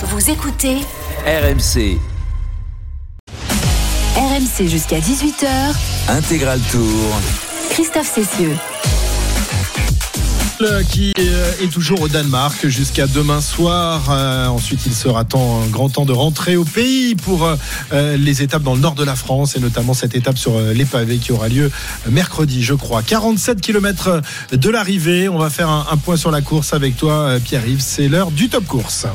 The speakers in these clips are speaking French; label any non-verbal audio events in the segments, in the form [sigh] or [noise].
Vous écoutez RMC RMC jusqu'à 18h. Intégral Tour. Christophe Cessieux. qui euh, est toujours au Danemark jusqu'à demain soir. Euh, ensuite, il sera temps, un grand temps de rentrer au pays pour euh, les étapes dans le nord de la France et notamment cette étape sur euh, les pavés qui aura lieu mercredi, je crois. 47 km de l'arrivée. On va faire un, un point sur la course avec toi, euh, Pierre-Yves. C'est l'heure du top course.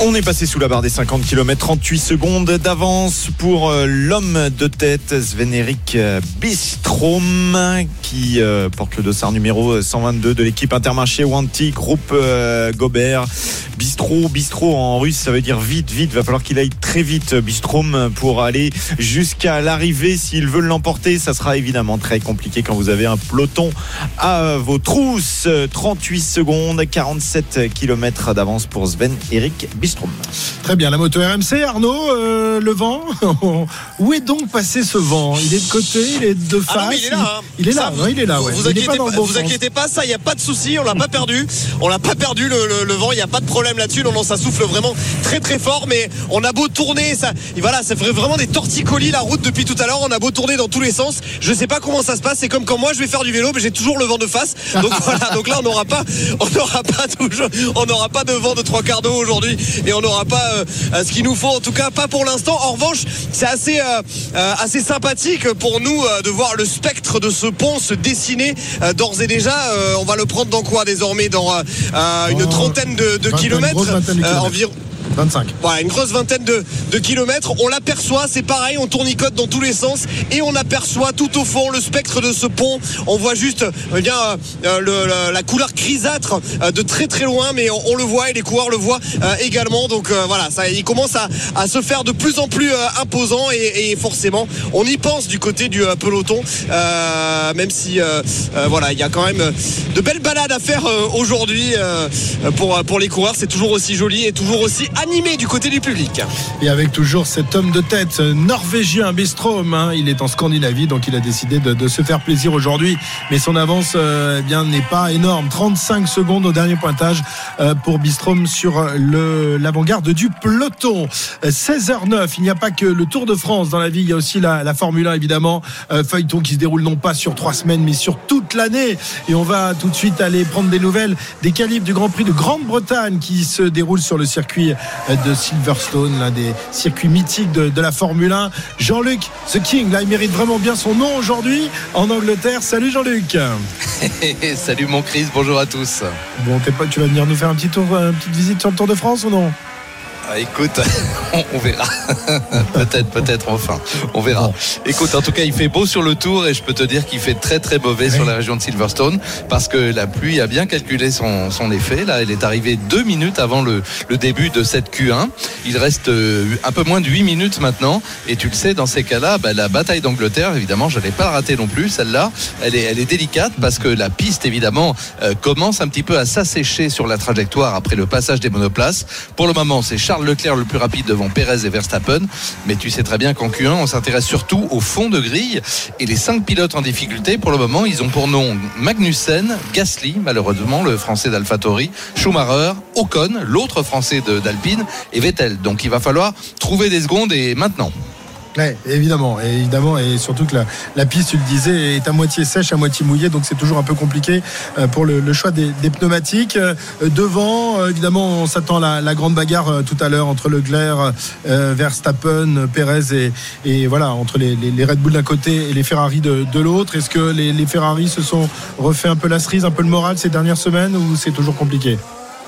On est passé sous la barre des 50 km, 38 secondes d'avance pour euh, l'homme de tête, Sven-Erik Bistrom, qui euh, porte le dossard numéro 122 de l'équipe Intermarché Wanty, groupe euh, Gobert. Bistro, bistro en russe, ça veut dire vite, vite. Va falloir qu'il aille très vite, Bistrom, pour aller jusqu'à l'arrivée. S'il veut l'emporter, ça sera évidemment très compliqué quand vous avez un peloton à vos trousses. 38 secondes, 47 km d'avance pour Sven-Erik Bistrom. Très bien, la moto RMC, Arnaud, euh, le vent. [laughs] Où est donc passé ce vent? Il est de côté, il est de face. Ah non, mais il est là. hein. Il est Ça, là, non, il est là. Vous, ouais. vous inquiétez pas vous inquiétez ça, il n'y a pas de souci, on l'a pas perdu. On l'a pas perdu le, le- le vent, il n'y a pas de problème là-dessus. Non, non, ça souffle vraiment très très fort, mais on a beau tourner, ça, et voilà, ça ferait vraiment des torticolis la route depuis tout à l'heure. On a beau tourner dans tous les sens. Je sais pas comment ça se passe. C'est comme quand moi je vais faire du vélo, mais j'ai toujours le vent de face. Donc [laughs] voilà, donc là on n'aura pas, on n'aura pas toujours, on n'aura pas de vent de trois quarts d'eau aujourd'hui, et on n'aura pas euh, euh, ce qu'il nous faut. En tout cas, pas pour l'instant. En revanche, c'est assez, euh, assez sympathique pour nous euh, de voir le spectre de ce pont se dessiner d'ores et déjà. On va le prendre dans quoi désormais Dans une trentaine de, kilomètres. environ. 25. Voilà, une grosse vingtaine de, kilomètres. On l'aperçoit, c'est pareil, on tournicote dans tous les sens et on aperçoit tout au fond le spectre de ce pont. On voit juste eh bien, euh, la couleur grisâtre euh, de très très loin, mais on, le voit et les coureurs le voient euh, également. Donc voilà, ça, il commence à, se faire de plus en plus imposant et, forcément, on y pense du côté du peloton, même si voilà, il y a quand même de belles balades à faire aujourd'hui pour, pour les coureurs. C'est toujours aussi joli et toujours aussi animé du côté du public. Et avec toujours cet homme de tête euh, norvégien, Bistrom. hein. il est en Scandinavie, donc il a décidé de, se faire plaisir aujourd'hui. Mais son avance euh, eh bien n'est pas énorme. 35 secondes au dernier pointage euh, pour Bistrom sur euh, le- l'avant-garde du peloton. Euh, 16h09, il n'y a pas que le Tour de France dans la vie, il y a aussi la, la Formule 1 évidemment. Euh, feuilleton qui se déroule non pas sur trois semaines, mais sur toute l'année. Et on va tout de suite aller prendre des nouvelles des qualifs du Grand Prix de Grande-Bretagne qui se déroule sur le circuit euh, de Silverstone, l'un des circuits mythiques de, de la Formule 1. Jean-Luc The King, là, il mérite vraiment bien son nom aujourd'hui en Angleterre. Salut Jean-Luc. [laughs] Salut mon Chris, bonjour à tous. Bon, t'es pas, tu vas venir nous faire un petit tour, une petite visite sur le Tour de France ou non? Ah, écoute, [laughs] on, on verra. [laughs] peut-être, peut-être enfin. On verra. Écoute, en tout cas, il fait beau sur le tour et je peux te dire qu'il fait très très mauvais sur la région de Silverstone parce que la pluie a bien calculé son, son effet. Là, elle est arrivée deux minutes avant le, le début de cette Q1. Il reste euh, un peu moins de 8 minutes maintenant. Et tu le sais, dans ces cas-là, bah, la bataille d'Angleterre, évidemment, je n'allais pas la rater non plus. Celle-là, elle est, elle est délicate parce que la piste, évidemment, euh, commence un petit peu à s'assécher sur la trajectoire après le passage des monoplaces. Pour le moment, c'est Charles Leclerc le plus rapide devant Pérez et Verstappen. Mais tu sais très bien qu'en Q1, on s'intéresse surtout au fond de grille. Et les cinq pilotes en difficulté, pour le moment, ils ont pour nom Magnussen, Gasly, malheureusement, le français d'AlphaTauri, Schumacher, Ocon, l'autre français d'Alpine, et Vettel. Donc il va falloir trouver des secondes et maintenant. Ouais, évidemment, et surtout que la, piste, tu le disais, est à moitié sèche, à moitié mouillée, donc c'est toujours un peu compliqué euh, pour le, le choix des, pneumatiques. Euh, devant, euh, évidemment, on s'attend à la, grande bagarre tout à l'heure entre Leclerc, euh, Verstappen, Pérez et, voilà entre les, les- les Red Bull d'un côté et les Ferrari de, de l'autre. Est-ce que les, les Ferrari se sont refait un peu la cerise, un peu le moral ces dernières semaines, ou c'est toujours compliqué?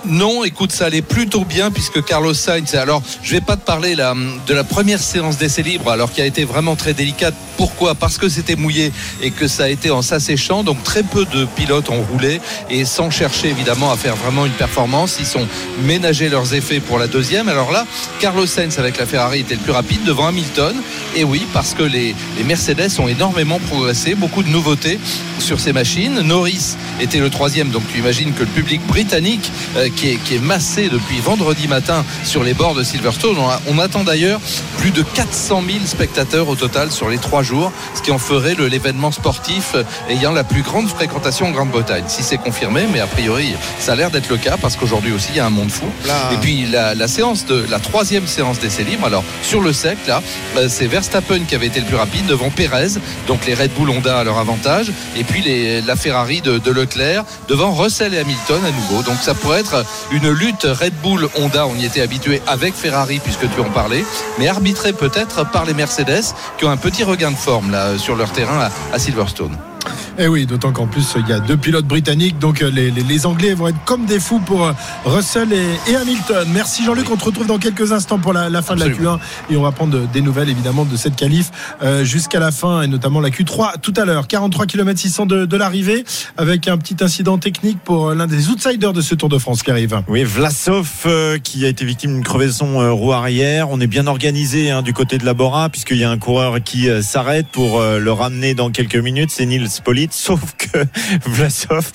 Non, écoute, ça allait plutôt bien puisque Carlos Sainz. Alors, je vais pas te parler de la première séance d'essai libre, alors qui a été vraiment très délicate. Pourquoi? Parce que c'était mouillé et que ça a été en s'asséchant. Donc, très peu de pilotes ont roulé et sans chercher évidemment à faire vraiment une performance. Ils sont ménagés leurs effets pour la deuxième. Alors là, Carlos Sainz avec la Ferrari était le plus rapide devant Hamilton. Et oui, parce que les, les Mercedes ont énormément progressé, beaucoup de nouveautés sur ces machines. Norris était le troisième, donc tu imagines que le public britannique euh, qui, est, qui est massé depuis vendredi matin sur les bords de Silverstone. On, a- on attend d'ailleurs plus de 400 000 spectateurs au total sur les trois jours, ce qui en ferait l'événement sportif ayant la plus grande fréquentation en Grande-Bretagne. Si c'est confirmé, mais a priori ça a l'air d'être le cas parce qu'aujourd'hui aussi il y a un monde fou. Là. Et puis la, la séance de la troisième séance d'essai libre. Alors sur le sec là, euh, c'est Verstappen qui avait été le plus rapide devant Perez. Donc les Red Bull Honda à leur avantage. Et puis les- la Ferrari de, de Leclerc devant Russell et Hamilton à nouveau. Donc ça pourrait être une lutte Red Bull Honda. On y était habitué avec Ferrari puisque tu en parlais, mais arbitré peut-être par les Mercedes qui ont un petit regain de forme là sur leur terrain à Silverstone. Et oui, d'autant qu'en plus, il y a deux pilotes britanniques, donc euh, les, les- les Anglais vont être comme des fous pour euh, Russell et, et Hamilton. Merci Jean-Luc, on te retrouve dans quelques instants pour la, la fin de la Absolument. Q1 et on va prendre de- des nouvelles évidemment de cette qualif euh, jusqu'à la fin et notamment la Q3 tout à l'heure. 43 km 600 de, de l'arrivée avec un petit incident technique pour euh, l'un des outsiders de ce Tour de France qui arrive. Oui, Vlasov euh, qui a été victime d'une crevaison euh, roue arrière. On est bien organisé hein, du côté de la Bora puisqu'il y a un coureur qui euh, s'arrête pour euh, le ramener dans quelques minutes. C'est Nils Politz. Sauf que [laughs] Vlasov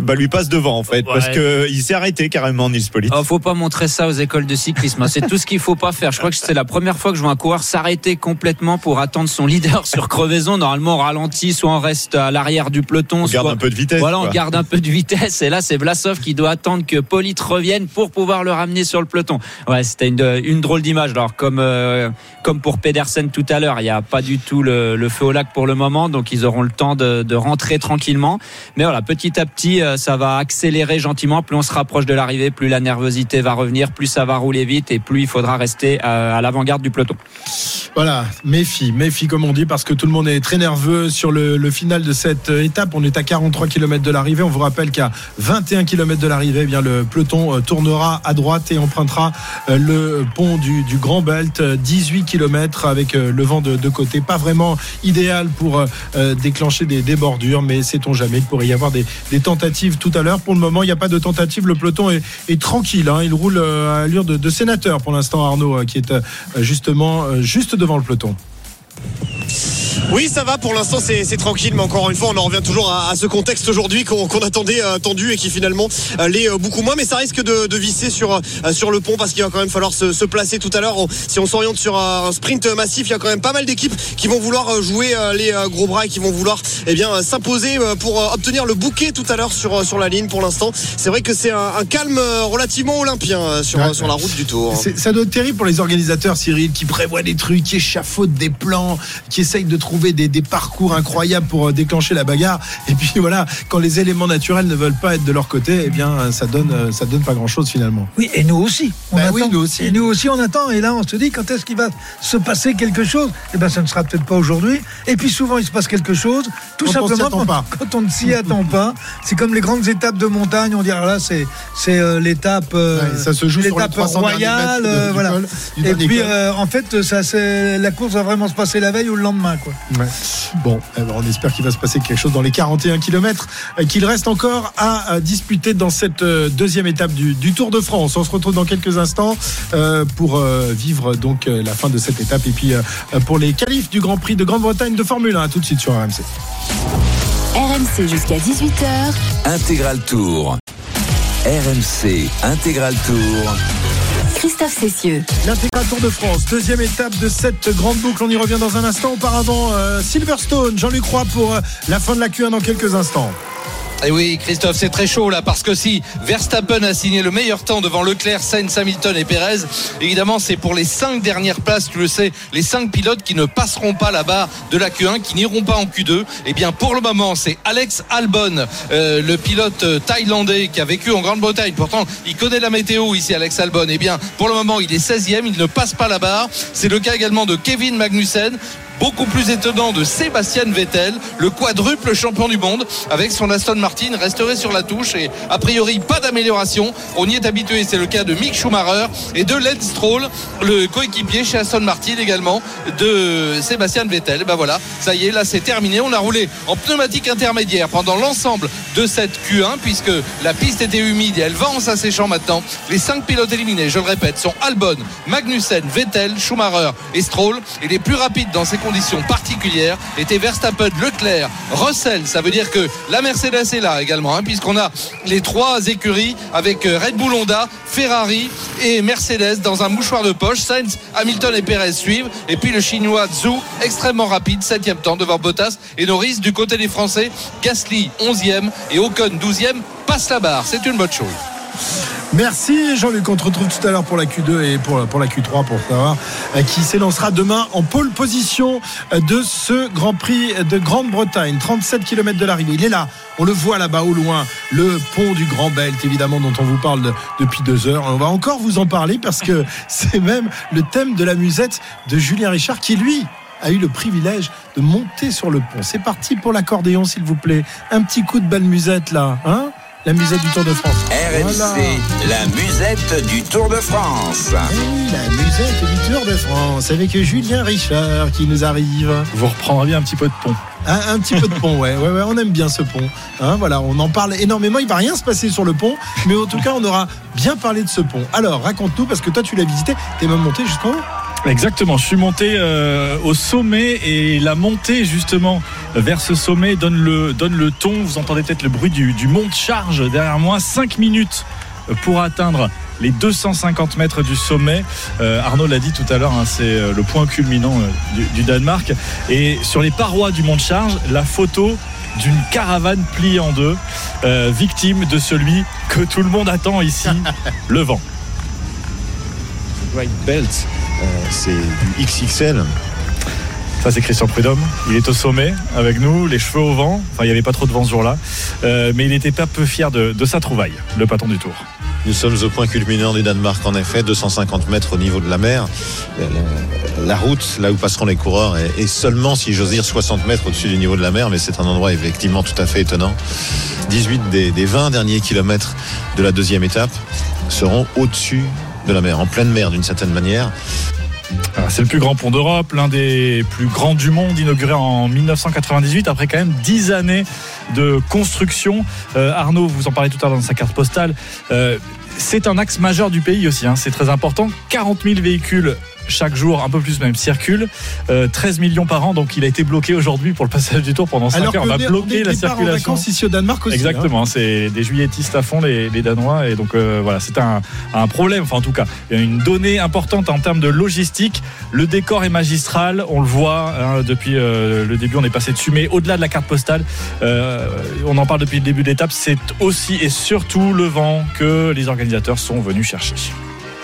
bah, lui passe devant en fait Ouais. parce que il s'est arrêté carrément Nils Politz. Oh, faut pas montrer ça aux écoles de cyclisme. hein. C'est tout ce qu'il faut pas faire. Je crois que c'est la première fois que je vois un coureur s'arrêter complètement pour attendre son leader sur crevaison. Normalement, on ralentit, soit on reste à l'arrière du peloton, On garde un peu de vitesse. voilà, on quoi. garde un peu de vitesse. Et là, c'est Vlasov qui doit attendre que Polit revienne pour pouvoir le ramener sur le peloton. Ouais, c'était une, une drôle d'image. Alors, comme, euh, comme pour Pedersen tout à l'heure, il n'y a pas du tout le, le feu au lac pour le moment. Donc, ils auront le temps de, de rentrer tranquillement. Mais voilà, petit à petit, euh, ça va accélérer gentiment. Plus on se rapproche de l'arrivée, plus la nervosité va revenir, plus ça va rouler vite et plus il faudra rester à, à l'avant-garde du peloton. Voilà, méfie, méfie comme on dit, parce que tout le monde est très nerveux sur le, final de cette euh, étape. On est à 43 km de l'arrivée. On vous rappelle qu'à 21 km de l'arrivée, eh bien le peloton euh, tournera à droite et empruntera euh, le pont du, Grand Belt, euh, 18 km avec euh, le vent de, de côté. Pas vraiment idéal pour euh, euh, déclencher des, des bordures, mais sait-on jamais, il pourrait y avoir des, des tentatives tout à l'heure. Pour le moment, il n'y a pas de tentative. Le peloton est, tranquille. hein. Il roule euh, à allure de, de sénateur pour l'instant, Arnaud, euh, qui est euh, justement juste devant le peloton. Oui, ça va. Pour l'instant, c'est tranquille, mais encore une fois, on en revient toujours à, à ce contexte aujourd'hui qu'on attendait euh, tendu et qui finalement euh, l'est euh, beaucoup moins. Mais ça risque de, de visser sur sur le pont parce qu'il va quand même falloir se, se placer tout à l'heure. Si on s'oriente sur un, sprint massif, il y a quand même pas mal d'équipes qui vont vouloir jouer les gros bras et qui vont vouloir eh bien s'imposer pour obtenir le bouquet tout à l'heure sur sur la ligne. Pour l'instant, c'est vrai que c'est un, un calme relativement olympien sur Ouais. sur la route du Tour. C'est- Ça doit être terrible pour les organisateurs, Cyril, qui prévoient des trucs, qui échafaudent des plans, qui essayent de trouver des, des parcours incroyables pour euh, déclencher la bagarre. Et puis voilà, quand les éléments naturels ne veulent pas être de leur côté, eh bien, euh, ça donne, euh, ça donne pas grand-chose finalement. Oui, et nous aussi. On Ben attend. oui, nous aussi. Et nous aussi, on attend. Et là, on se dit, quand est-ce qu'il va se passer quelque chose? Eh bien, ça ne sera peut-être pas aujourd'hui. Et puis, souvent, il se passe quelque chose. Tout Quand on simplement attend quand, pas. [laughs] quand on ne s'y attend pas. C'est comme les grandes étapes de montagne. On dirait, là, c'est c'est euh, l'étape euh, Ouais, ça se joue l'étape 300 derniers royale. mètres de- du voilà. col, du Et puis, euh, en fait, ça, c'est- la course va vraiment se passer la veille ou le lendemain. Quoi. Ouais. Bon, alors on espère qu'il va se passer quelque chose dans les 41 km qu'il reste encore à, disputer dans cette euh, deuxième étape du, du Tour de France. On se retrouve dans quelques instants euh, pour euh, vivre donc euh, la fin de cette étape et puis euh, pour les qualifs du Grand Prix de Grande-Bretagne de Formule 1. À tout de suite sur RMC. RMC jusqu'à 18h. Intégral Tour. RMC Intégral Tour. Christophe Cessieux. L'intégral Tour de France, deuxième étape de cette grande boucle. On y revient dans un instant. Auparavant, euh, Silverstone, Jean-Luc Roy pour euh, la fin de la Q1 dans quelques instants. Et oui, Christophe, c'est très chaud là parce que si Verstappen a signé le meilleur temps devant Leclerc, Sainz, Hamilton et Perez, évidemment, c'est pour les cinq dernières places, tu le sais, les cinq pilotes qui ne passeront pas la barre de la Q1, qui n'iront pas en Q2. Eh bien, pour le moment, c'est Alex Albon, euh, le pilote euh, thaïlandais qui a vécu en Grande-Bretagne. Pourtant, il connaît la météo ici, Alex Albon. Eh bien, pour le moment, il est 16e, il ne passe pas la barre. C'est le cas également de Kevin Magnussen. Beaucoup plus étonnant de Sébastien Vettel, le quadruple champion du monde, avec son Aston Martin, resterait sur la touche et a priori pas d'amélioration. On y est habitué, c'est le cas de Mick Schumacher et de Lance Stroll, le coéquipier chez Aston Martin également de Sébastien Vettel. Ben voilà, ça y est, là c'est terminé. On a roulé en pneumatique intermédiaire pendant l'ensemble de cette Q1 puisque la piste était humide et elle va en s'asséchant maintenant. Les cinq pilotes éliminés, je le répète, sont Albon, Magnussen, Vettel, Schumacher et Stroll. Et les plus rapides dans ces conditions conditions particulières étaient Verstappen, Leclerc, Russell. Ça veut dire que la Mercedes est là également, hein, puisqu'on a les trois écuries avec euh, Red Bull Honda, Ferrari et Mercedes dans un mouchoir de poche. Sainz, Hamilton et Perez suivent. Et puis le chinois Zhou, extrêmement rapide, 7 temps devant Bottas et Norris du côté des Français. Gasly, 11e et Ocon, 12e, passe la barre. C'est une bonne chose. Merci Jean-Luc. On te retrouve tout à l'heure pour la Q2 et pour, la Q3 pour savoir euh, qui s'élancera demain en pole position euh, de ce Grand Prix de Grande-Bretagne. 37 km de l'arrivée. Il est là. On le voit là-bas au loin. Le pont du Grand Belt, évidemment, dont on vous parle de- depuis deux heures. On va encore vous en parler parce que [laughs] c'est même le thème de la musette de Julien Richard qui, lui, a eu le privilège de monter sur le pont. C'est parti pour l'accordéon, s'il vous plaît. Un petit coup de belle musette là. Hein? La musette du Tour de France. RMC, Voilà. la musette du Tour de France. Eh oui, la musette du Tour de France avec Julien Richard qui nous arrive. Vous reprendrez bien un petit peu de pont. Un, un petit peu de pont, ouais, ouais, ouais, on aime bien ce pont. Hein, voilà, on en parle énormément. Il va rien se passer sur le pont, mais en tout cas, on aura bien parlé de ce pont. Alors, raconte-nous parce que toi, tu l'as visité. T'es même monté jusqu'en haut. Exactement, je suis monté euh, au sommet et la montée justement vers ce sommet donne le, donne le ton. Vous entendez peut-être le bruit du, du monte charge derrière moi. 5 minutes pour atteindre les 250 mètres du sommet. Euh, Arnaud l'a dit tout à l'heure, hein, c'est euh, le point culminant euh, du, du Danemark. Et sur les parois du monte charge, la photo d'une caravane pliée en deux, euh, victime de celui que tout le monde attend ici, [laughs] le vent. Great Belt, c'est du XXL. Ça, c'est Christian Prudhomme. Il est au sommet avec nous, les cheveux au vent. Enfin, il n'y avait pas trop de vent ce jour-là. Euh, mais il n'était pas peu fier de, sa trouvaille, le patron du Tour. Nous sommes au point culminant du Danemark, en effet, 250 mètres au niveau de la mer. La, la- route, là où passeront les coureurs, est, seulement, si j'ose dire, 60 mètres au-dessus du niveau de la mer, mais c'est un endroit effectivement tout à fait étonnant. 18 des, des 20 derniers kilomètres de la deuxième étape seront au-dessus de la mer, en pleine mer d'une certaine manière. Alors, C'est le plus grand pont d'Europe, l'un des plus grands du monde, inauguré en 1998, après quand même 10 années de construction. Euh, Arnaud, vous en parlez tout à l'heure dans sa carte postale. Euh, c'est un axe majeur du pays aussi, hein, c'est très important. 40 000 véhicules chaque jour, un peu plus même, circulent. Euh, 13 millions par an, donc il a été bloqué aujourd'hui pour le passage du tour pendant 5 Alors heures. On a on bloqué la en circulation. vacances ici au Danemark aussi. hein. Exactement, c'est des juilletistes à fond les, les Danois et donc euh, voilà c'est un, un problème, enfin en tout cas il y a une donnée importante en termes de logistique. Le décor est magistral, on le voit hein, depuis euh, le début, on est passé dessus, mais au-delà de la carte postale, euh, on en parle depuis le début de l'étape, c'est aussi et surtout le vent que les organisateurs sont venus chercher.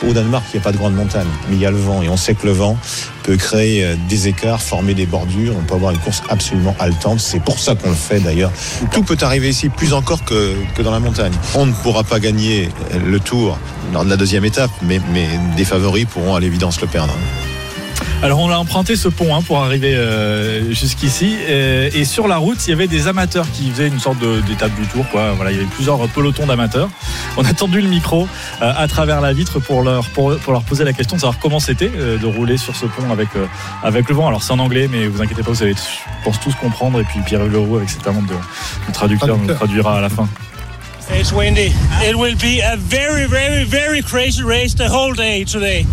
Au Danemark, il n'y a pas de grande montagne, mais il y a le vent. Et on sait que le vent peut créer euh, des écarts, former des bordures. On peut avoir une course absolument haletante. C'est pour ça qu'on le fait d'ailleurs. Tout peut arriver ici, plus encore que, que dans la montagne. On ne pourra pas gagner euh, le tour lors de la deuxième étape, mais, mais des favoris pourront à l'évidence le perdre. Alors on a emprunté ce pont hein, pour arriver euh, jusqu'ici et, et sur la route il y avait des amateurs qui faisaient une sorte de- d'étape du tour quoi. Voilà il y avait plusieurs pelotons d'amateurs. On a tendu le micro euh, à travers la vitre pour leur pour, pour leur poser la question de savoir comment c'était euh, de rouler sur ce pont avec euh, avec le vent. Alors c'est en anglais mais vous inquiétez pas vous allez je pense tous comprendre et puis Pierre Leroux avec ses talents de, de traducteur nous traduira à la fin. It's windy. It will be a very, very, very crazy race the whole day today.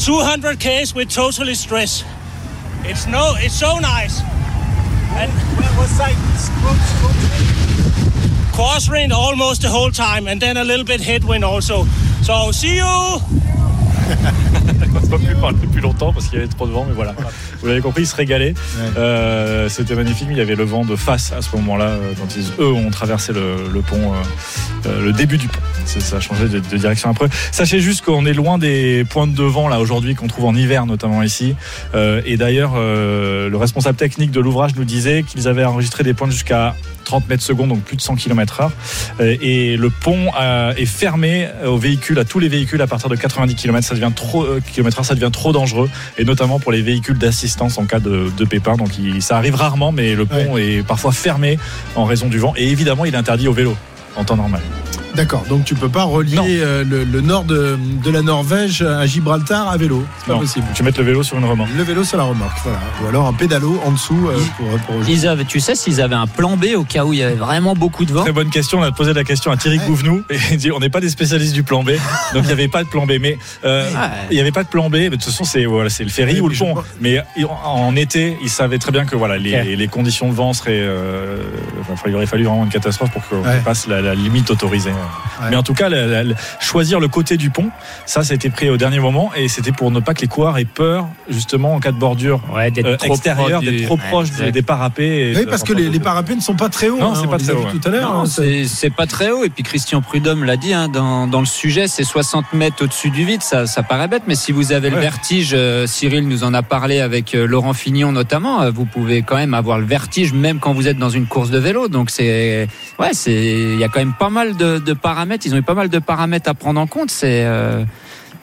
200 k's with totally stress. It's no, it's so nice. And crosswind almost the whole time, and then a little bit headwind also. So see you. On ne peut plus parler plus longtemps parce qu'il y avait trop de vent, mais voilà. Vous l'avez compris, ils se régalaient. Euh, C'était magnifique, mais il y avait le vent de face à ce moment-là, euh, quand ils, eux ont traversé le, le pont, euh, euh, le début du pont. Ça a changé de, de direction après. Sachez juste qu'on est loin des pointes de vent là aujourd'hui qu'on trouve en hiver, notamment ici. Euh, et d'ailleurs, euh, le responsable technique de l'ouvrage nous disait qu'ils avaient enregistré des pointes jusqu'à 30 mètres secondes, donc plus de 100 km heure. Euh, et le pont est fermé aux véhicules, à tous les véhicules à partir de 90 km. Ça devient trop km/h, ça devient trop dangereux, et notamment pour les véhicules d'assistance en cas de, de pépin. Donc il- ça arrive rarement, mais le pont est parfois fermé en raison du vent. Et évidemment, il est interdit au vélo en temps normal. D'accord, donc tu peux pas relier euh, le, le nord de, de la Norvège à Gibraltar à vélo. C'est pas Non, possible. Tu mets le vélo sur une remorque. Le vélo sur la remorque, voilà. Ou alors un pédalo en dessous euh, pour. Ils avaient, tu sais, s'ils avaient un plan B au cas où il y avait vraiment beaucoup de vent. Très bonne question. On a posé la question à Thierry Ouais. Gouvenou et il dit on n'est pas des spécialistes du plan B, donc il n'y avait pas de plan B. Mais euh, Ouais. il n'y avait pas de plan B. Mais de toute façon, c'est voilà, le ferry Ouais, ou le pont. crois- Mais en, en été, ils savaient très bien que voilà, les, Ouais. les conditions de vent seraient. euh, enfin, il aurait fallu vraiment une catastrophe pour qu'on Ouais. passe la, la limite autorisée. Ouais. Mais en tout cas, la- la- la- choisir le côté du pont, ça, ça a été pris au dernier moment et c'était pour ne pas que les coureurs aient peur justement en cas de bordure Ouais, d'être euh, trop extérieure, proche du- d'être trop Ouais, proche des, exact. des parapets. et Oui, de- parce que les, les parapets ne sont pas très hauts. Non, hein, c'est pas très haut, ouais. tout à l'heure. Non, hein, c'est c'est pas très haut. Et puis Christian Prudhomme l'a dit hein, dans, dans le sujet, c'est 60 mètres au-dessus du vide. Ça, ça paraît bête, mais si vous avez le Ouais. vertige, euh, Cyril nous en a parlé avec euh, Laurent Fignon notamment. euh, vous pouvez quand même avoir le vertige même quand vous êtes dans une course de vélo. Donc c'est ouais, c'est il y a quand même pas mal de, de paramètres. Ils ont eu pas mal de paramètres à prendre en compte. C'est euh,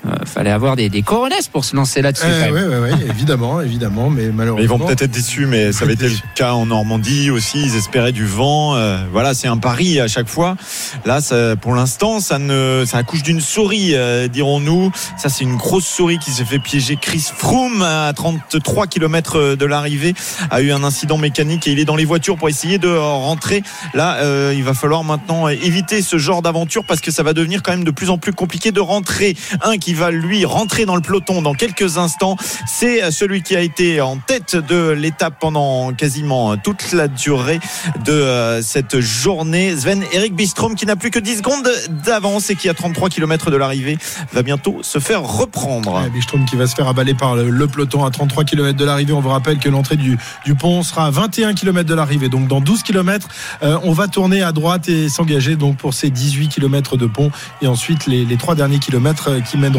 euh, fallait avoir des, des coronesses pour se lancer là-dessus. Euh, même. ouais, ouais, évidemment, [laughs] évidemment, mais Mais malheureusement. ils vont peut-être être déçus, mais ça avait été le [laughs] cas en Normandie aussi. Ils espéraient du vent. euh, voilà, c'est un pari à chaque fois. Là, ça, pour l'instant, ça ne, ça accouche d'une souris, euh, dirons-nous. Ça, c'est une grosse souris qui s'est fait piéger. Chris Froome, à 33 km de l'arrivée, a eu un incident mécanique et il est dans les voitures pour essayer de rentrer. Là, euh, il va falloir maintenant éviter ce genre d'aventure parce que ça va devenir quand même de plus en plus compliqué de rentrer. Un qui va lui rentrer dans le peloton dans quelques instants, c'est celui qui a été en tête de l'étape pendant quasiment toute la durée de euh, cette journée. Sven Eric Bistrom qui n'a plus que 10 secondes d'avance et qui à 33 km de l'arrivée va bientôt se faire reprendre. Bistrom qui va se faire avaler par le, peloton à 33 km de l'arrivée. On vous rappelle que l'entrée du, pont sera à 21 km de l'arrivée. Donc dans 12 km, euh, on va tourner à droite et s'engager donc pour ces 18 km de pont et ensuite les, les trois derniers kilomètres euh, qui mèneront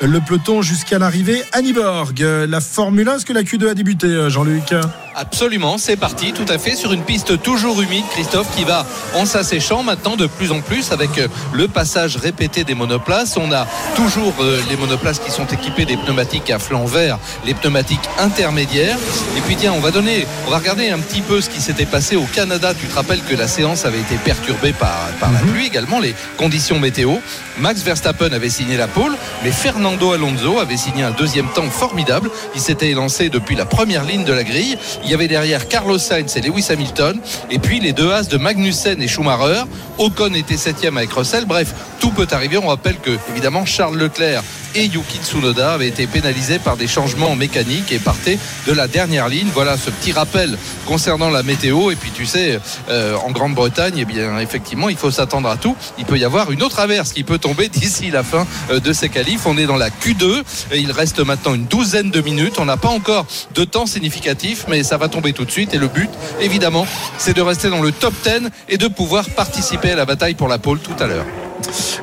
le peloton jusqu'à l'arrivée à Niborg. La Formule 1, est-ce que la Q2 a débuté, euh, Jean-Luc? Absolument, c'est parti, tout à fait, sur une piste toujours humide, Christophe, qui va en s'asséchant maintenant de plus en plus avec euh, le passage répété des monoplaces. On a toujours euh, les monoplaces qui sont équipées des pneumatiques à flanc vert, les pneumatiques intermédiaires. Et puis tiens, on va donner, on va regarder un petit peu ce qui s'était passé au Canada. Tu te rappelles que la séance avait été perturbée par, par la pluie également, les conditions météo. Max Verstappen avait signé la pole, mais Fernando Alonso avait signé un deuxième temps formidable. Il s'était lancé depuis la première ligne de la grille. Il y avait derrière Carlos Sainz et Lewis Hamilton, et puis les deux as de Magnussen et Schumacher. Ocon était septième avec Russell. Bref, tout peut arriver. On rappelle que, évidemment, Charles Leclerc et Yuki Tsunoda avaient été pénalisés par des changements mécaniques et partaient de la dernière ligne. Voilà ce petit rappel concernant la météo. Et puis, tu sais, euh, en Grande-Bretagne, eh effectivement, il faut s'attendre à tout. Il peut y avoir une autre averse qui peut tomber d'ici la fin euh, de ces qualifs. On est dans la Q2. Et il reste maintenant une douzaine de minutes. On n'a pas encore de temps significatif, mais ça va tomber tout de suite. Et le but, évidemment, c'est de rester dans le top 10 et de pouvoir participer à la bataille pour la pole tout à l'heure.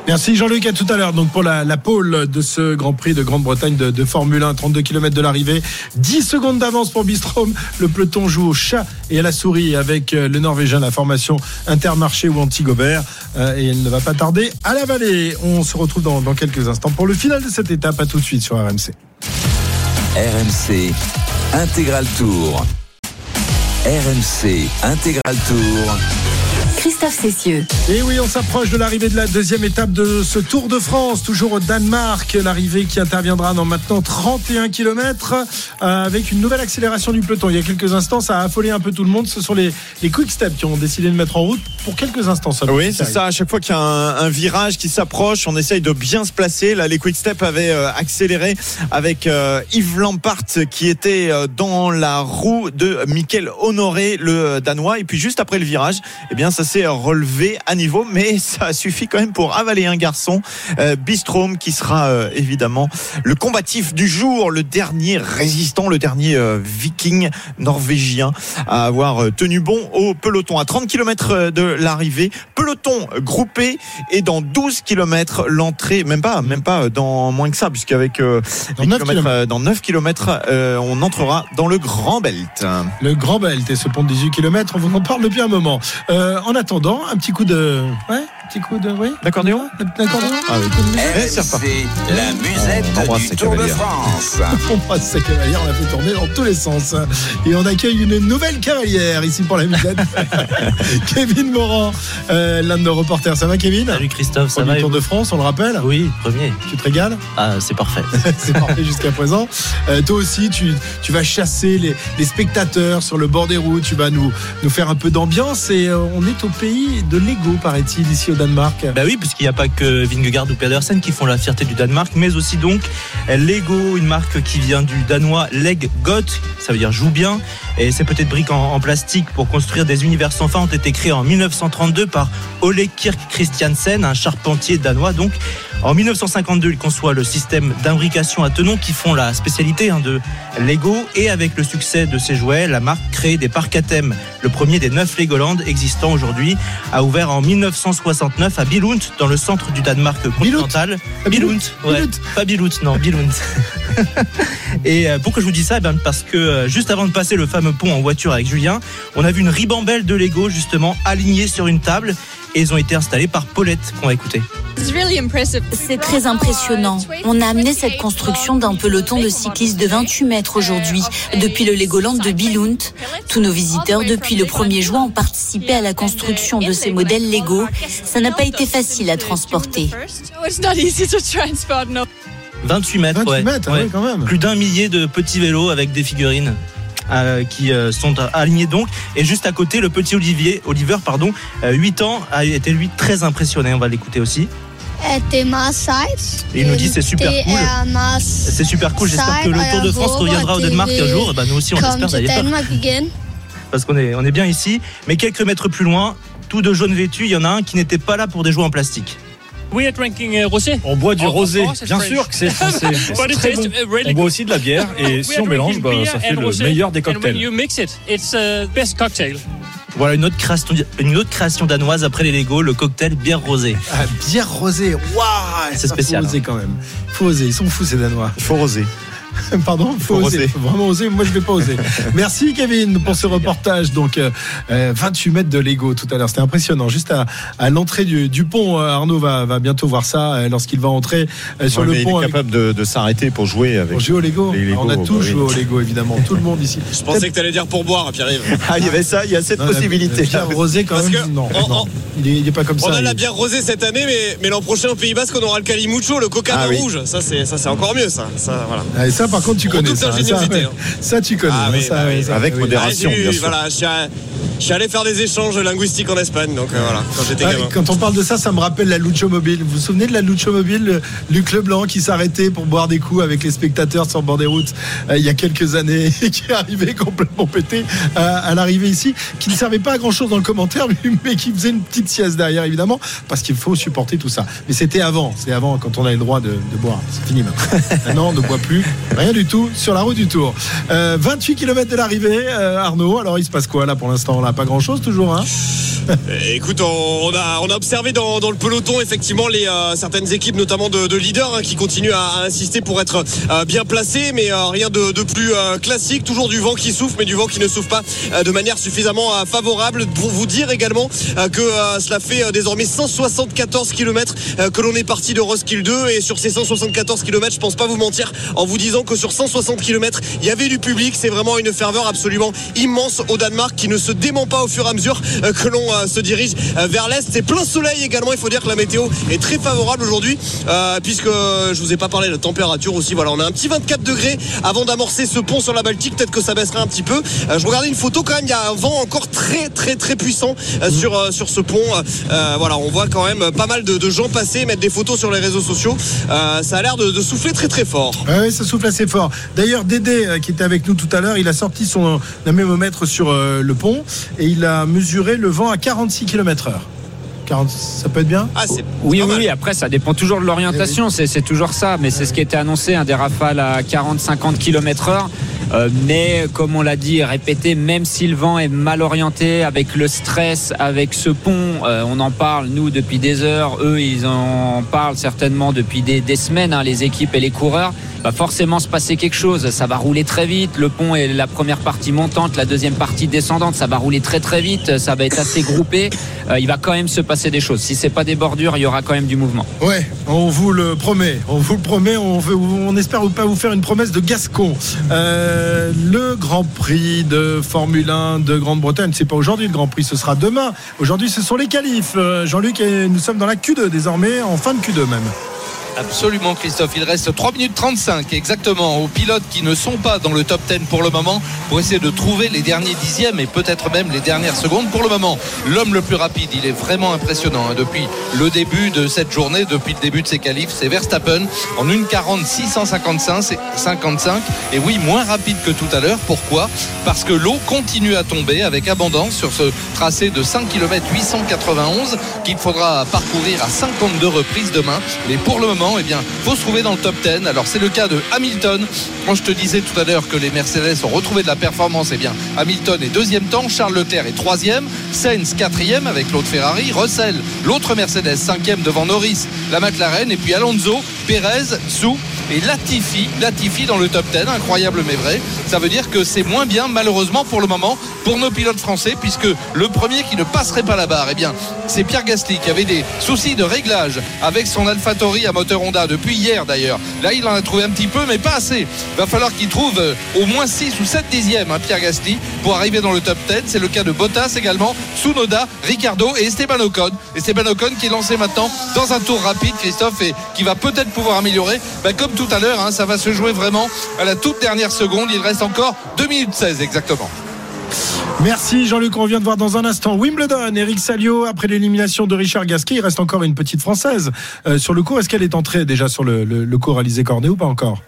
Merci Jean-Luc, à tout à l'heure. Donc pour la, la pole de ce Grand Prix de Grande-Bretagne de, Formule 1, 32 km de l'arrivée, 10 secondes d'avance pour Bistrom. Le peloton joue au chat et à la souris avec euh, le Norvégien, la formation Intermarché ou Antigobert. Euh, et elle ne va pas tarder à la vallée. On se retrouve dans, dans quelques instants pour le final de cette étape. À tout de suite sur RMC. RMC Intégral Tour. RMC Intégral Tour. Christophe Cessieux. Et oui, on s'approche de l'arrivée de la deuxième étape de ce Tour de France, toujours au Danemark. L'arrivée qui interviendra dans maintenant 31 km avec une nouvelle accélération du peloton. Il y a quelques instants, ça a affolé un peu tout le monde. Ce sont les, les quick steps qui ont décidé de mettre en route pour quelques instants seulement. Oui, c'est ça. À chaque fois qu'il y a un, un virage qui s'approche, on essaye de bien se placer. Là, les Quick Step avaient euh, accéléré avec euh, Yves Lampart qui était euh, dans la roue de Michael Honoré, le euh, Danois. Et puis juste après le virage, eh bien, ça s'est relevé à niveau, mais [laughs] ça suffit quand même pour avaler un garçon, euh, Bistrom, qui sera euh, évidemment le combatif du jour, le dernier résistant, le dernier euh, viking norvégien à avoir tenu bon au peloton à 30 km de l'arrivée. Peloton groupé et dans 12 km l'entrée, même pas, même pas dans moins que ça, puisqu'avec euh, Dans les 9 kilomètres, kilomètres. euh, dans 9 km, euh, on entrera dans le Grand Belt. Le Grand Belt et ce pont de 18 km, on vous en parle depuis un moment. Euh, en attendant, un petit coup de, ouais, petit coup de. Oui D'accordéon D'accordéon Ah oui. Eh, c'est la musette On du. Tour de. France. [laughs] On passe sa cavalière, on la fait tourner dans tous les sens. Et on accueille une nouvelle cavalière ici pour la musette. [laughs] [laughs] Kevin Morand, euh, l'un de nos reporters. Ça va, Kevin Salut Christophe, ça Premier va Tour de France, on le rappelle Oui, premier. Tu te régales Ah, c'est parfait. C'est parfait jusqu'à présent. Euh, toi aussi, tu, tu vas chasser les, les spectateurs sur le bord des routes. Tu vas nous, nous faire un peu d'ambiance. Et euh, on est au pays de Lego, paraît-il, ici au Danemark. Bah oui, puisqu'il n'y a pas que Vingegaard ou Pedersen qui font la fierté du Danemark, mais aussi donc Lego, une marque qui vient du danois Leg Got, ça veut dire joue bien. Et ces petites briques en, en plastique pour construire des univers sans fin ont été créées en 1932 par Ole Kirk Christiansen, un charpentier danois donc. En 1952, il conçoit le système d'imbrication à tenons qui font la spécialité hein, de Lego. Et avec le succès de ses jouets, la marque crée des parcs à thème. Le premier des neuf Legoland existants aujourd'hui a ouvert en 1969 à Billund, dans le centre du Danemark continental. Billund, ouais. Pas Billund, non, Billund. [laughs] Et euh, pourquoi je vous dis ça? Eh bien, Parce que euh, juste avant de passer le fameux pont en voiture avec Julien, on a vu une ribambelle de Lego justement alignée sur une table et ils ont été installés par Paulette qu'on va écouter. C'est très impressionnant. On a amené cette construction d'un peloton de cyclistes de 28 mètres aujourd'hui, depuis le Legoland de Billund. Tous nos visiteurs, depuis le 1er juin, ont participé à la construction de ces modèles Lego. Ça n'a pas été facile à transporter. 28 mètres, 28 ouais. mètres, ah Ouais. quand même. Plus d'un millier de petits vélos avec des figurines. Euh, qui euh, sont alignés donc. Et juste à côté le petit Olivier Oliver pardon euh, 8 ans a été lui très impressionné. On va l'écouter aussi. Et il nous dit, c'est super cool. c'est super cool. J'espère que le Tour de France reviendra au Danemark un jour. Bah, nous aussi on til d'ailleurs parce qu'on est, on est bien ici. Mais quelques mètres plus loin tout de jaune vêtu il y en a un qui n'était pas là pour des jouets en plastique We are drinking uh, rosé. On boit du Of rosé, course, it's bien sûr que c'est français. [laughs] But C'est it très tastes, bon. uh, really On boit aussi de la bière [laughs] et si on mélange, bah, ça fait le meilleur des And when cocktails. you mix it, it's uh, best cocktail. voilà une autre création une autre création danoise après les Lego le cocktail bière rosée Ah, bière rosée. Waouh C'est spécial, Faut oser hein. quand même. Faut oser. Ils sont fous ces Danois. Il faut oser. [laughs] Pardon, faut, Faut oser. oser. Faut vraiment oser. Moi, je vais pas oser. [laughs] Merci Kevin pour ce reportage. Donc, euh, euh, 28 mètres de Lego tout à l'heure. C'était impressionnant. Juste à, à l'entrée du, du pont, euh, Arnaud va, va bientôt voir ça euh, lorsqu'il va entrer euh, sur Ouais, le mais pont. il est avec- capable de, de s'arrêter pour jouer avec. Pour jouer au Lego. On a bah tous oui. joué au Lego, évidemment. Tout le monde ici. Je pensais que t'allais dire pour boire, Pierre-Yves. Ah, il y avait ça, il y a cette Non, la- possibilité. La bière rosée, quand Parce même. que non, on- non. on- Il, est, il est pas comme On ça. a la il- bière rosée cette année, mais, mais l'an prochain au Pays Basque, on aura le Calimucho, le coca Ah de oui. rouge. Ça, c'est ça, c'est encore mieux, ça. ça voilà. Ah, et ça, par contre, tu On connais ça. Ouais. hein. Ça, tu connais. Ah hein, oui, ça, bah oui, ça, avec oui. modération. Ah, bien sûr. Voilà, je suis, allé faire des échanges linguistiques en Espagne, donc euh, voilà, quand j'étais Ah, gamin. quand on parle de ça, ça me rappelle la Lucho Mobile. Vous vous souvenez de la Lucho Mobile, le- Luc Leblanc qui s'arrêtait pour boire des coups avec les spectateurs sur le bord des routes euh, il y a quelques années [laughs] et qui arrivait complètement pété euh, à l'arrivée ici, qui ne servait pas à grand chose dans le commentaire, [laughs] mais- mais qui faisait une petite sieste derrière évidemment, parce qu'il faut supporter tout ça. Mais c'était avant, c'est avant quand on avait le droit de, de boire. C'est fini maintenant. [laughs] Maintenant, on ne boit plus rien du tout sur la route du Tour. Euh, 28 km de l'arrivée, euh, Arnaud. Alors il se passe quoi là pour l'instant Pas grand chose toujours. Hein Euh, Écoute, on a, on a observé dans, le peloton effectivement les euh, certaines équipes, notamment de, de leaders, hein, qui continuent à, insister pour être euh, bien placés, mais euh, rien de, plus classique. Toujours du vent qui souffle, mais du vent qui ne souffle pas de manière suffisamment favorable. Pour vous dire également que cela fait désormais 174 km que l'on est parti de Roskilde 2 et sur ces 174 km, je pense pas vous mentir en vous disant que sur 160 km, il y avait du public. C'est vraiment une ferveur absolument immense au Danemark qui ne se pas au fur et à mesure euh, que l'on euh, se dirige euh, vers l'est. C'est plein soleil également. Il faut dire que la météo est très favorable aujourd'hui, puisque je vous ai pas parlé de la température aussi. Voilà, on a un petit 24 degrés avant d'amorcer ce pont sur la Baltique. Peut-être que ça baissera un petit peu. Je regardais une photo quand même. Il y a un vent encore très très très puissant euh, sur sur ce pont. Voilà, on voit quand même pas mal de, de gens passer, mettre des photos sur les réseaux sociaux. Ça a l'air de, de souffler très très fort. Ouais, ouais, ça souffle assez fort. D'ailleurs, Dédé, qui était avec nous tout à l'heure, il a sorti son anémomètre sur le pont et il a mesuré le vent à 46 km/h. 40, ça peut être bien Ah, c'est Oui, oui, mal. oui. Après, ça dépend toujours de l'orientation. C'est c'est toujours ça. Mais c'est ce qui était annoncé, hein, des rafales à 40-50 km/h. Euh, mais comme on l'a dit, répété, même si le vent est mal orienté, avec le stress, avec ce pont, euh, on en parle nous depuis des heures. Eux, ils en parlent certainement depuis des, des semaines, hein, les équipes et les coureurs. Va forcément se passer quelque chose. Ça va rouler très vite. Le pont est la première partie montante, la deuxième partie descendante. Ça va rouler très très vite. Ça va être assez groupé. Euh, il va quand même se passer des choses. Si c'est pas des bordures, il y aura quand même du mouvement. Ouais, on vous le promet. On vous le promet. On, veut- on espère pas vous faire une promesse de Gascon. Euh, le Grand Prix de Formule 1 de Grande-Bretagne, c'est pas aujourd'hui le Grand Prix, ce sera demain. Aujourd'hui, ce sont les qualifs. Euh, Jean-Luc, nous sommes dans la Q2 désormais, en fin de Q2 même. Absolument Christophe, il reste 3 minutes 35 exactement aux pilotes qui ne sont pas dans le top 10 pour le moment pour essayer de trouver les derniers dixièmes et peut-être même les dernières secondes. Pour le moment, l'homme le plus rapide, il est vraiment impressionnant hein, depuis le début de cette journée, depuis le début de ses qualifs, c'est Verstappen en 1,40 655 c'est 55 et oui, moins rapide que tout à l'heure. Pourquoi? Parce que l'eau continue à tomber avec abondance sur ce tracé de 5 km 891 qu'il faudra parcourir à 52 reprises demain. Mais pour le moment, eh bien, faut se trouver dans le top 10. Alors c'est le cas de Hamilton. Quand je te disais tout à l'heure que les Mercedes ont retrouvé de la performance, eh bien, Hamilton est deuxième temps, Charles Leclerc est troisième, Sainz quatrième avec l'autre Ferrari, Russell, l'autre Mercedes cinquième devant Norris, la McLaren, et puis Alonso, Perez, Zhou et Latifi, Latifi dans le top 10, incroyable mais vrai. Ça veut dire que c'est moins bien malheureusement pour le moment pour nos pilotes français puisque le premier qui ne passerait pas la barre, eh bien, c'est Pierre Gasly qui avait des soucis de réglage avec son AlphaTauri à moteur Honda depuis hier d'ailleurs. Là, il en a trouvé un petit peu mais pas assez. Va falloir qu'il trouve euh, au moins 6 ou 7 dixièmes hein, Pierre Gasly pour arriver dans le top 10. C'est le cas de Bottas également, Tsunoda, Ricardo et Esteban Ocon. Esteban Ocon qui est lancé maintenant dans un tour rapide, Christophe, et qui va peut-être pouvoir améliorer. Bah, comme tout à l'heure, hein, ça va se jouer vraiment à la toute dernière seconde. Il reste encore 2 minutes 16 exactement. Merci Jean-Luc, on vient de voir dans un instant Wimbledon, Eric Salio, après l'élimination de Richard Gasquet, il reste encore une petite française euh, sur le cours. Est-ce qu'elle est entrée déjà sur le, le, le cours Alizé Cornet ou pas encore?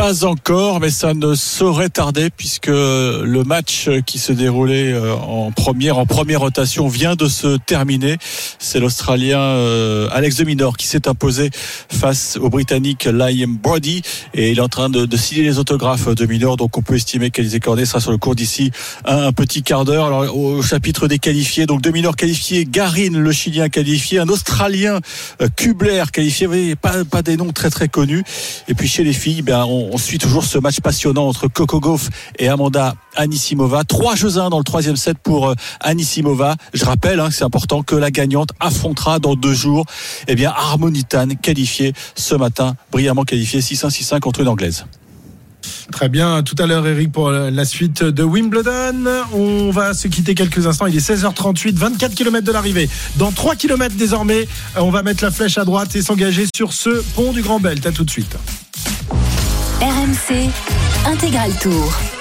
Pas encore, mais ça ne saurait tarder puisque le match qui se déroulait euh, en première, en première rotation vient de se terminer. C'est l'Australien euh, Alex de Minor qui s'est imposé face au Britannique Liam Brody et il est en train de, de signer les autographes de Minor. Donc on peut estimer qu'Alizé Cornet sera sur le cours d'ici un, petit quart d'heure. Alors au chapitre des qualifiés, donc de Minor qualifié, Garin le Chilien qualifié, un Australien euh, Kubler qualifié. Vous voyez, pas, pas des noms très très connus. Et puis chez les filles, ben on, on suit toujours ce match passionnant entre Coco Gauff et Amanda Anisimova. Trois jeux à un dans le troisième set pour euh, Anisimova. Je rappelle, hein, c'est important que la gagnante affrontera dans deux jours, eh bien Harmonitan qualifié ce matin, brillamment qualifié 6-1 6-1 contre une anglaise. Très bien, tout à l'heure Eric pour la suite de Wimbledon. On va se quitter quelques instants, il est 16h38, 24 km de l'arrivée. Dans 3 km désormais, on va mettre la flèche à droite et s'engager sur ce pont du Grand Belt. À tout de suite. RMC Intégral Tour.